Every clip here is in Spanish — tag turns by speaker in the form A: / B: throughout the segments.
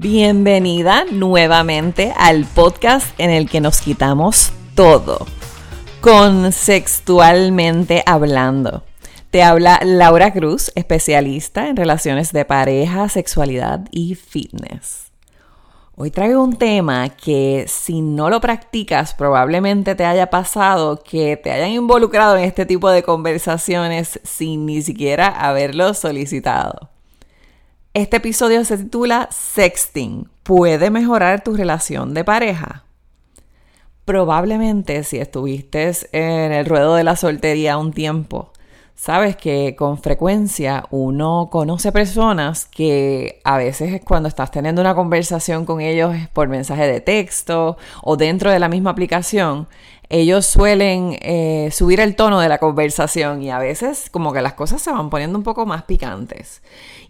A: Bienvenida nuevamente al podcast en el que nos quitamos todo, sexualmente hablando. Te habla Laura Cruz, especialista en relaciones de pareja, sexualidad y fitness. Hoy traigo un tema que si no lo practicas probablemente te haya pasado que te hayan involucrado en este tipo de conversaciones sin ni siquiera haberlo solicitado. Este episodio se titula Sexting. ¿Puede mejorar tu relación de pareja? Probablemente si estuviste en el ruedo de la soltería un tiempo, sabes que con frecuencia uno conoce personas que a veces cuando estás teniendo una conversación con ellos por mensaje de texto o dentro de la misma aplicación, ellos suelen eh, subir el tono de la conversación y a veces como que las cosas se van poniendo un poco más picantes.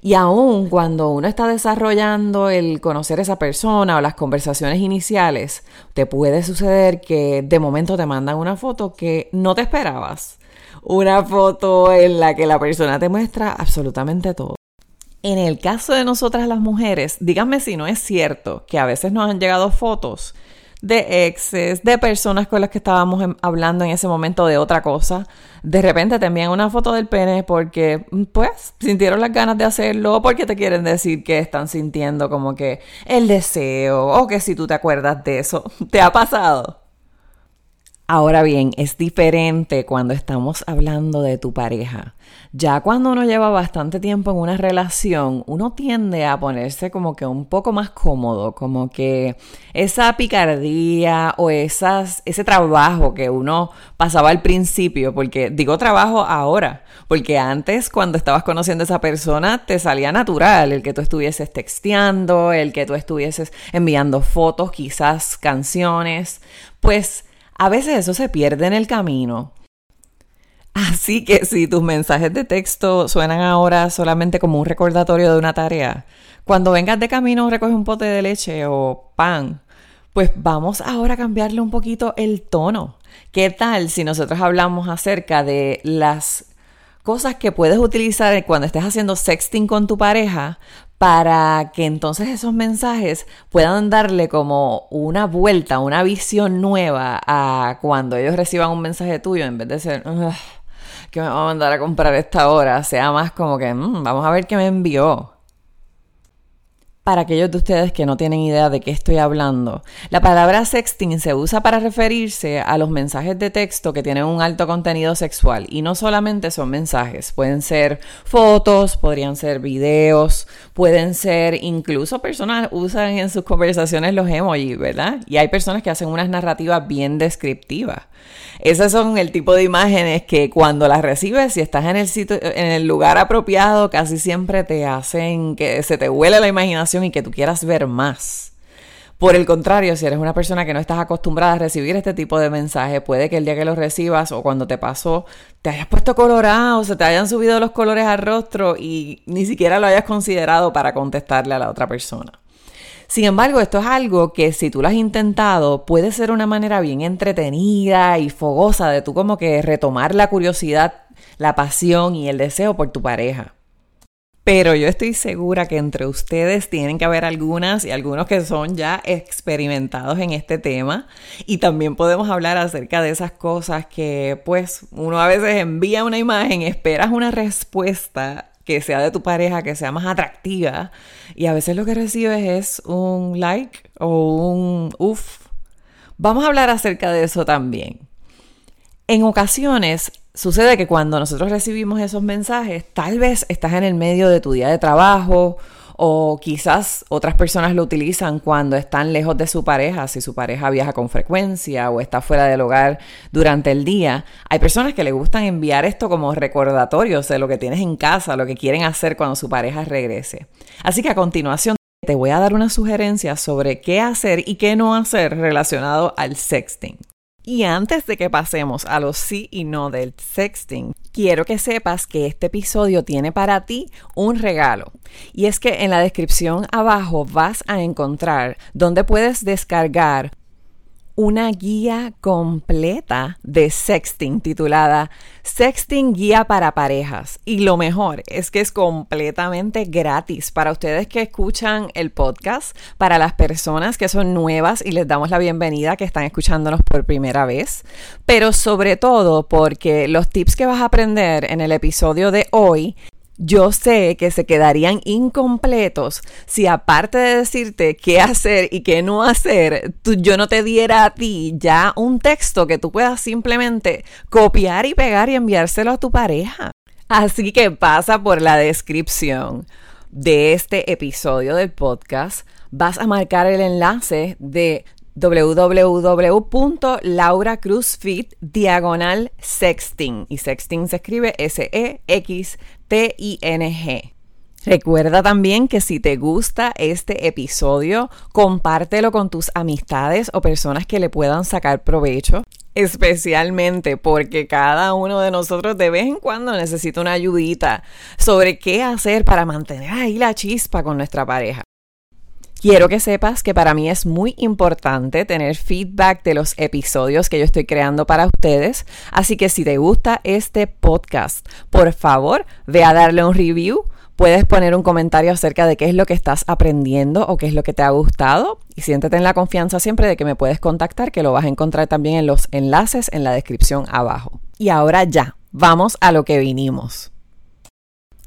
A: Y aún cuando uno está desarrollando el conocer a esa persona o las conversaciones iniciales, te puede suceder que de momento te mandan una foto que no te esperabas. Una foto en la que la persona te muestra absolutamente todo. En el caso de nosotras las mujeres, díganme si no es cierto que a veces nos han llegado fotos de exes, de personas con las que estábamos hablando en ese momento de otra cosa. De repente te envían una foto del pene porque, pues, sintieron las ganas de hacerlo porque te quieren decir que están sintiendo como que el deseo o que si tú te acuerdas de eso, ¿te ha pasado? Ahora bien, es diferente cuando estamos hablando de tu pareja. Ya cuando uno lleva bastante tiempo en una relación, uno tiende a ponerse como que un poco más cómodo, como que esa picardía o esas, ese trabajo que uno pasaba al principio, porque digo trabajo ahora, porque antes cuando estabas conociendo a esa persona te salía natural el que tú estuvieses texteando, el que tú estuvieses enviando fotos, quizás canciones, pues a veces eso se pierde en el camino. Así que si tus mensajes de texto suenan ahora solamente como un recordatorio de una tarea, cuando vengas de camino recoge un pote de leche o pan, pues vamos ahora a cambiarle un poquito el tono. ¿Qué tal si nosotros hablamos acerca de las cosas que puedes utilizar cuando estés haciendo sexting con tu pareja para que entonces esos mensajes puedan darle como una vuelta, una visión nueva a cuando ellos reciban un mensaje tuyo, en vez de ser, que me va a mandar a comprar esta hora, sea más como que, mm, vamos a ver qué me envió para aquellos de ustedes que no tienen idea de qué estoy hablando. La palabra sexting se usa para referirse a los mensajes de texto que tienen un alto contenido sexual y no solamente son mensajes, pueden ser fotos, podrían ser videos, pueden ser incluso personas usan en sus conversaciones los emojis, ¿verdad? Y hay personas que hacen unas narrativas bien descriptivas. Esas son el tipo de imágenes que cuando las recibes, si estás en el sitio, en el lugar apropiado, casi siempre te hacen que se te huele la imaginación y que tú quieras ver más. Por el contrario, si eres una persona que no estás acostumbrada a recibir este tipo de mensaje, puede que el día que lo recibas o cuando te pasó te hayas puesto colorado, se te hayan subido los colores al rostro y ni siquiera lo hayas considerado para contestarle a la otra persona. Sin embargo, esto es algo que si tú lo has intentado, puede ser una manera bien entretenida y fogosa de tú como que retomar la curiosidad, la pasión y el deseo por tu pareja. Pero yo estoy segura que entre ustedes tienen que haber algunas y algunos que son ya experimentados en este tema. Y también podemos hablar acerca de esas cosas que pues uno a veces envía una imagen, esperas una respuesta que sea de tu pareja, que sea más atractiva. Y a veces lo que recibes es un like o un uff. Vamos a hablar acerca de eso también. En ocasiones sucede que cuando nosotros recibimos esos mensajes, tal vez estás en el medio de tu día de trabajo o quizás otras personas lo utilizan cuando están lejos de su pareja, si su pareja viaja con frecuencia o está fuera del hogar durante el día. Hay personas que le gustan enviar esto como recordatorios de lo que tienes en casa, lo que quieren hacer cuando su pareja regrese. Así que a continuación te voy a dar una sugerencia sobre qué hacer y qué no hacer relacionado al sexting. Y antes de que pasemos a los sí y no del sexting, quiero que sepas que este episodio tiene para ti un regalo. Y es que en la descripción abajo vas a encontrar donde puedes descargar una guía completa de sexting titulada Sexting Guía para Parejas. Y lo mejor es que es completamente gratis para ustedes que escuchan el podcast, para las personas que son nuevas y les damos la bienvenida que están escuchándonos por primera vez, pero sobre todo porque los tips que vas a aprender en el episodio de hoy yo sé que se quedarían incompletos si aparte de decirte qué hacer y qué no hacer, yo no te diera a ti ya un texto que tú puedas simplemente copiar y pegar y enviárselo a tu pareja. Así que pasa por la descripción de este episodio del podcast. Vas a marcar el enlace de www.lauracruzfit diagonal sexting y sexting se escribe S-E-X-T-I-N-G. Recuerda también que si te gusta este episodio, compártelo con tus amistades o personas que le puedan sacar provecho, especialmente porque cada uno de nosotros de vez en cuando necesita una ayudita sobre qué hacer para mantener ahí la chispa con nuestra pareja. Quiero que sepas que para mí es muy importante tener feedback de los episodios que yo estoy creando para ustedes, así que si te gusta este podcast, por favor, ve a darle un review. Puedes poner un comentario acerca de qué es lo que estás aprendiendo o qué es lo que te ha gustado y siéntete en la confianza siempre de que me puedes contactar, que lo vas a encontrar también en los enlaces en la descripción abajo. Y ahora ya, vamos a lo que vinimos.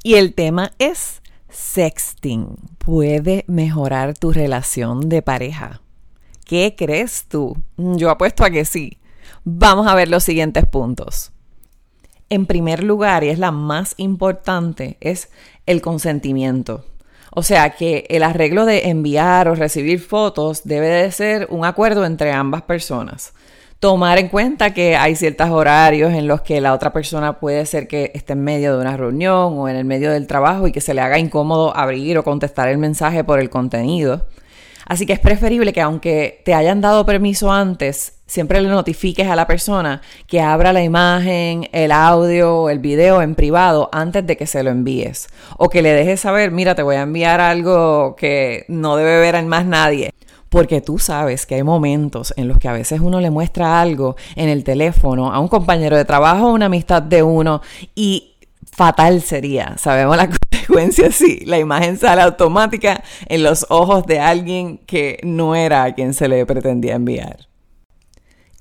A: Y el tema es sexting puede mejorar tu relación de pareja? ¿Qué crees tú? Yo apuesto a que sí. Vamos a ver los siguientes puntos. En primer lugar, y es la más importante, es el consentimiento. O sea que el arreglo de enviar o recibir fotos debe de ser un acuerdo entre ambas personas tomar en cuenta que hay ciertos horarios en los que la otra persona puede ser que esté en medio de una reunión o en el medio del trabajo y que se le haga incómodo abrir o contestar el mensaje por el contenido. Así que es preferible que aunque te hayan dado permiso antes, siempre le notifiques a la persona que abra la imagen, el audio el video en privado antes de que se lo envíes. O que le dejes saber, mira, te voy a enviar algo que no debe ver en más nadie porque tú sabes que hay momentos en los que a veces uno le muestra algo en el teléfono a un compañero de trabajo o una amistad de uno y fatal sería, sabemos la consecuencia, sí, la imagen sale automática en los ojos de alguien que no era a quien se le pretendía enviar.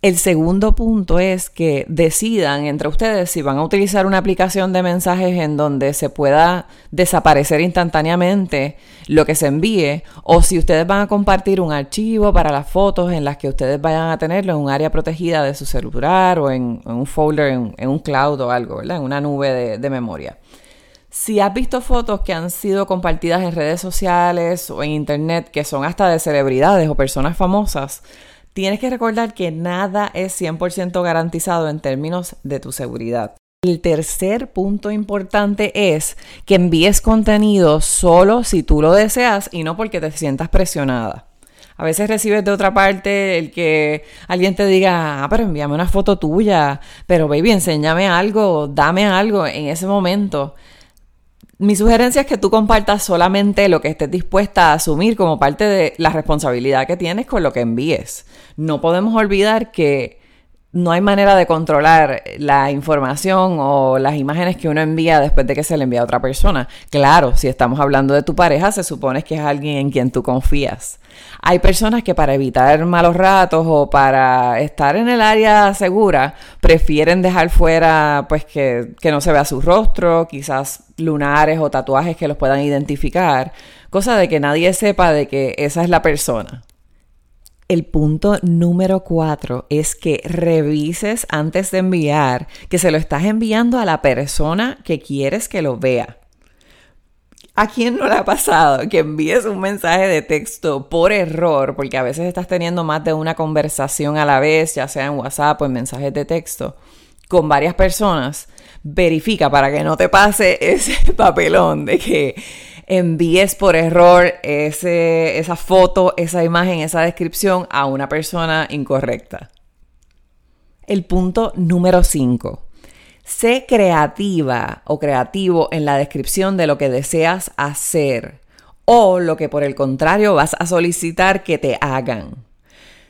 A: El segundo punto es que decidan entre ustedes si van a utilizar una aplicación de mensajes en donde se pueda desaparecer instantáneamente lo que se envíe o si ustedes van a compartir un archivo para las fotos en las que ustedes vayan a tenerlo en un área protegida de su celular o en, un folder, en, un cloud o algo, ¿verdad? En una nube de, de memoria. Si has visto fotos que han sido compartidas en redes sociales o en internet que son hasta de celebridades o personas famosas, tienes que recordar que nada es 100% garantizado en términos de tu seguridad. El tercer punto importante es que envíes contenido solo si tú lo deseas y no porque te sientas presionada. A veces recibes de otra parte el que alguien te diga, ah, pero envíame una foto tuya, pero baby, enséñame algo, dame algo en ese momento. Mi sugerencia es que tú compartas solamente lo que estés dispuesta a asumir como parte de la responsabilidad que tienes con lo que envíes. No podemos olvidar que no hay manera de controlar la información o las imágenes que uno envía después de que se le envía a otra persona. Claro, si estamos hablando de tu pareja, se supone que es alguien en quien tú confías. Hay personas que para evitar malos ratos o para estar en el área segura, prefieren dejar fuera, pues que, que no se vea su rostro, quizás lunares o tatuajes que los puedan identificar, cosa de que nadie sepa de que esa es la persona. El punto número cuatro es que revises antes de enviar que se lo estás enviando a la persona que quieres que lo vea. ¿A quién no le ha pasado que envíes un mensaje de texto por error? Porque a veces estás teniendo más de una conversación a la vez, ya sea en WhatsApp o en mensajes de texto, con varias personas. Verifica para que no te pase ese papelón de que envíes por error ese, esa foto, esa imagen, esa descripción a una persona incorrecta. El punto número 5. Sé creativa o creativo en la descripción de lo que deseas hacer o lo que por el contrario vas a solicitar que te hagan.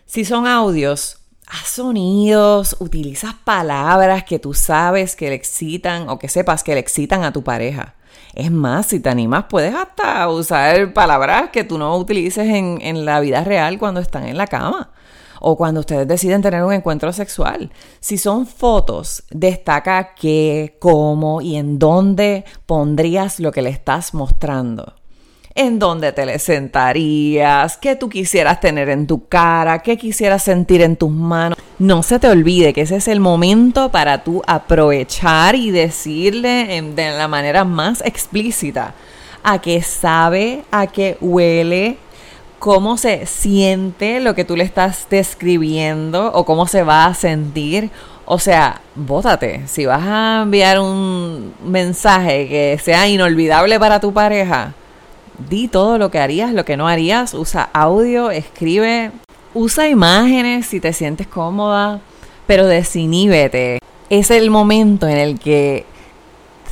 A: Si son audios, haz sonidos, utilizas palabras que tú sabes que le excitan o que sepas que le excitan a tu pareja. Es más, si te animas, puedes hasta usar palabras que tú no utilices en, en la vida real cuando están en la cama o cuando ustedes deciden tener un encuentro sexual. Si son fotos, destaca qué, cómo y en dónde pondrías lo que le estás mostrando. En dónde te le sentarías, qué tú quisieras tener en tu cara, qué quisieras sentir en tus manos. No se te olvide que ese es el momento para tú aprovechar y decirle de la manera más explícita a qué sabe, a qué huele, cómo se siente lo que tú le estás describiendo o cómo se va a sentir. O sea, bótate. Si vas a enviar un mensaje que sea inolvidable para tu pareja, di todo lo que harías, lo que no harías. Usa audio, escribe, usa imágenes si te sientes cómoda, pero desiníbete. Es el momento en el que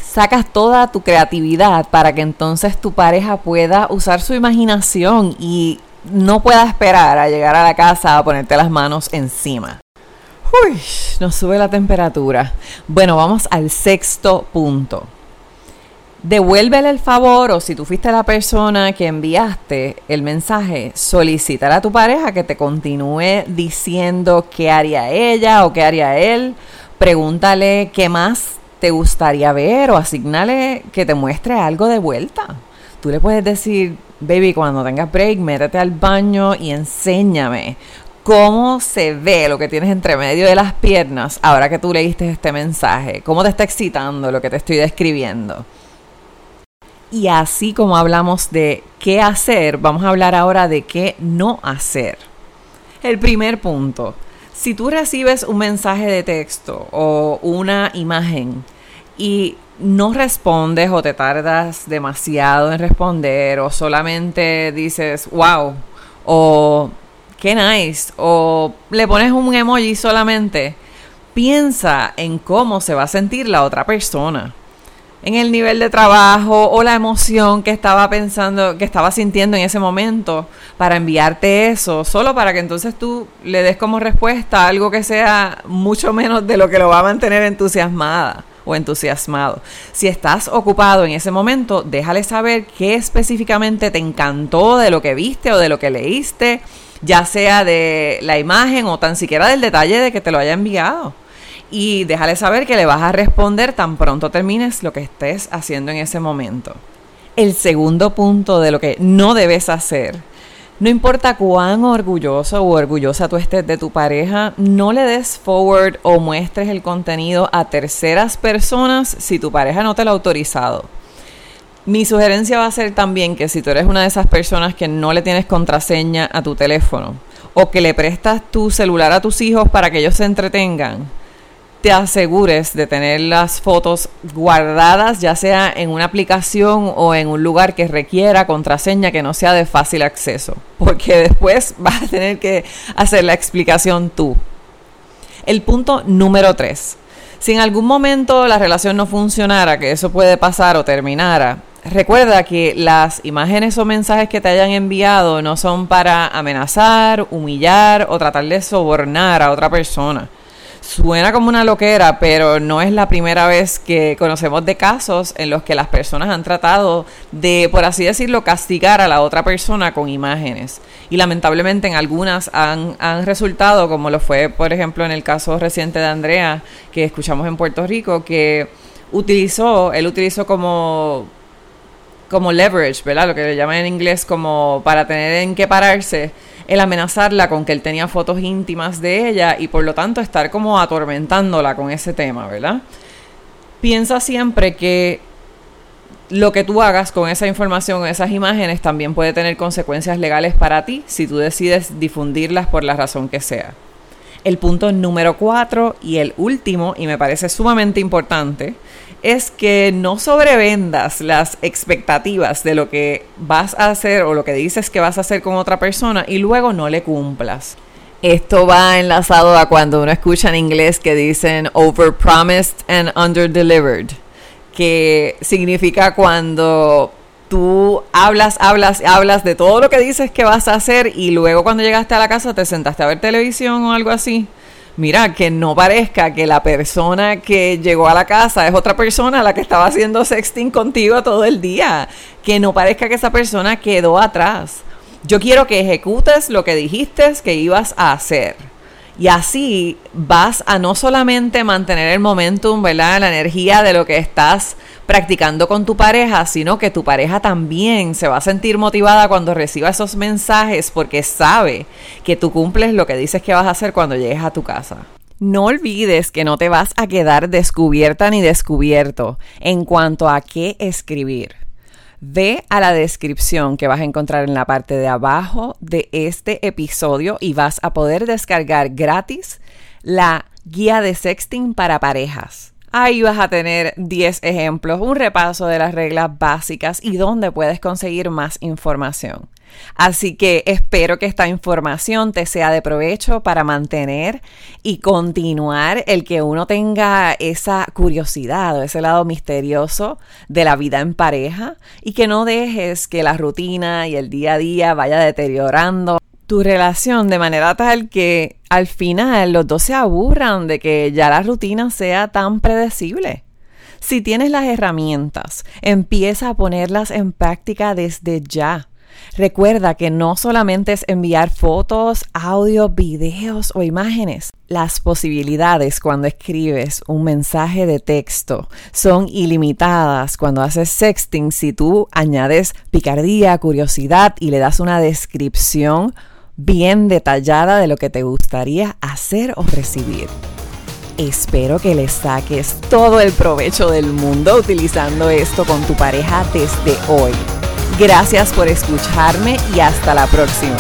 A: sacas toda tu creatividad para que entonces tu pareja pueda usar su imaginación y no pueda esperar a llegar a la casa a ponerte las manos encima. Uy, nos sube la temperatura. Bueno, vamos al sexto punto. Devuélvele el favor o si tú fuiste la persona que enviaste el mensaje, solicitar a tu pareja que te continúe diciendo qué haría ella o qué haría él. Pregúntale qué más te gustaría ver o asignale que te muestre algo de vuelta. Tú le puedes decir, baby, cuando tengas break, métete al baño y enséñame cómo se ve lo que tienes entre medio de las piernas ahora que tú leíste este mensaje, cómo te está excitando lo que te estoy describiendo. Y así como hablamos de qué hacer, vamos a hablar ahora de qué no hacer. El primer punto, si tú recibes un mensaje de texto o una imagen y no respondes o te tardas demasiado en responder o solamente dices wow o qué nice o le pones un emoji solamente, piensa en cómo se va a sentir la otra persona en el nivel de trabajo o la emoción que estaba pensando, que estaba sintiendo en ese momento para enviarte eso, solo para que entonces tú le des como respuesta algo que sea mucho menos de lo que lo va a mantener entusiasmada o entusiasmado. Si estás ocupado en ese momento, déjale saber qué específicamente te encantó de lo que viste o de lo que leíste, ya sea de la imagen o tan siquiera del detalle de que te lo haya enviado y déjale saber que le vas a responder tan pronto termines lo que estés haciendo en ese momento. El segundo punto de lo que no debes hacer. No importa cuán orgulloso o orgullosa tú estés de tu pareja, no le des forward o muestres el contenido a terceras personas si tu pareja no te lo ha autorizado. Mi sugerencia va a ser también que si tú eres una de esas personas que no le tienes contraseña a tu teléfono o que le prestas tu celular a tus hijos para que ellos se entretengan, te asegures de tener las fotos guardadas, ya sea en una aplicación o en un lugar que requiera contraseña que no sea de fácil acceso, porque después vas a tener que hacer la explicación tú. El punto número 3. Si en algún momento la relación no funcionara, que eso puede pasar o terminara, recuerda que las imágenes o mensajes que te hayan enviado no son para amenazar, humillar o tratar de sobornar a otra persona Suena como una loquera, pero no es la primera vez que conocemos de casos en los que las personas han tratado de, por así decirlo, castigar a la otra persona con imágenes. Y lamentablemente en algunas han, han resultado, como lo fue, por ejemplo, en el caso reciente de Andrea, que escuchamos en Puerto Rico, que utilizó, él utilizó como como leverage, ¿verdad? Lo que le llaman en inglés como para tener en qué pararse el amenazarla con que él tenía fotos íntimas de ella y por lo tanto estar como atormentándola con ese tema, ¿verdad? Piensa siempre que lo que tú hagas con esa información, esas imágenes, también puede tener consecuencias legales para ti si tú decides difundirlas por la razón que sea. El punto número cuatro y el último, y me parece sumamente importante, es que no sobrevendas las expectativas de lo que vas a hacer o lo que dices que vas a hacer con otra persona y luego no le cumplas. Esto va enlazado a cuando uno escucha en inglés que dicen overpromised and underdelivered, que significa cuando tú hablas, hablas, hablas de todo lo que dices que vas a hacer y luego cuando llegaste a la casa te sentaste a ver televisión o algo así. Mira, que no parezca que la persona que llegó a la casa es otra persona la que estaba haciendo sexting contigo todo el día. Que no parezca que esa persona quedó atrás. Yo quiero que ejecutes lo que dijiste que ibas a hacer. Y así vas a no solamente mantener el momentum, ¿verdad? La energía de lo que estás practicando con tu pareja, sino que tu pareja también se va a sentir motivada cuando reciba esos mensajes porque sabe que tú cumples lo que dices que vas a hacer cuando llegues a tu casa. No olvides que no te vas a quedar descubierta ni descubierto en cuanto a qué escribir. Ve a la descripción que vas a encontrar en la parte de abajo de este episodio y vas a poder descargar gratis la guía de sexting para parejas. Ahí vas a tener 10 ejemplos, un repaso de las reglas básicas y dónde puedes conseguir más información. Así que espero que esta información te sea de provecho para mantener y continuar el que uno tenga esa curiosidad o ese lado misterioso de la vida en pareja y que no dejes que la rutina y el día a día vaya deteriorando tu relación de manera tal que al final los dos se aburran de que ya la rutina sea tan predecible. Si tienes las herramientas, empieza a ponerlas en práctica desde ya. Recuerda que no solamente es enviar fotos, audio, videos o imágenes. Las posibilidades cuando escribes un mensaje de texto son ilimitadas cuando haces sexting si tú añades picardía, curiosidad y le das una descripción bien detallada de lo que te gustaría hacer o recibir. Espero que le saques todo el provecho del mundo utilizando esto con tu pareja desde hoy. Gracias por escucharme y hasta la próxima.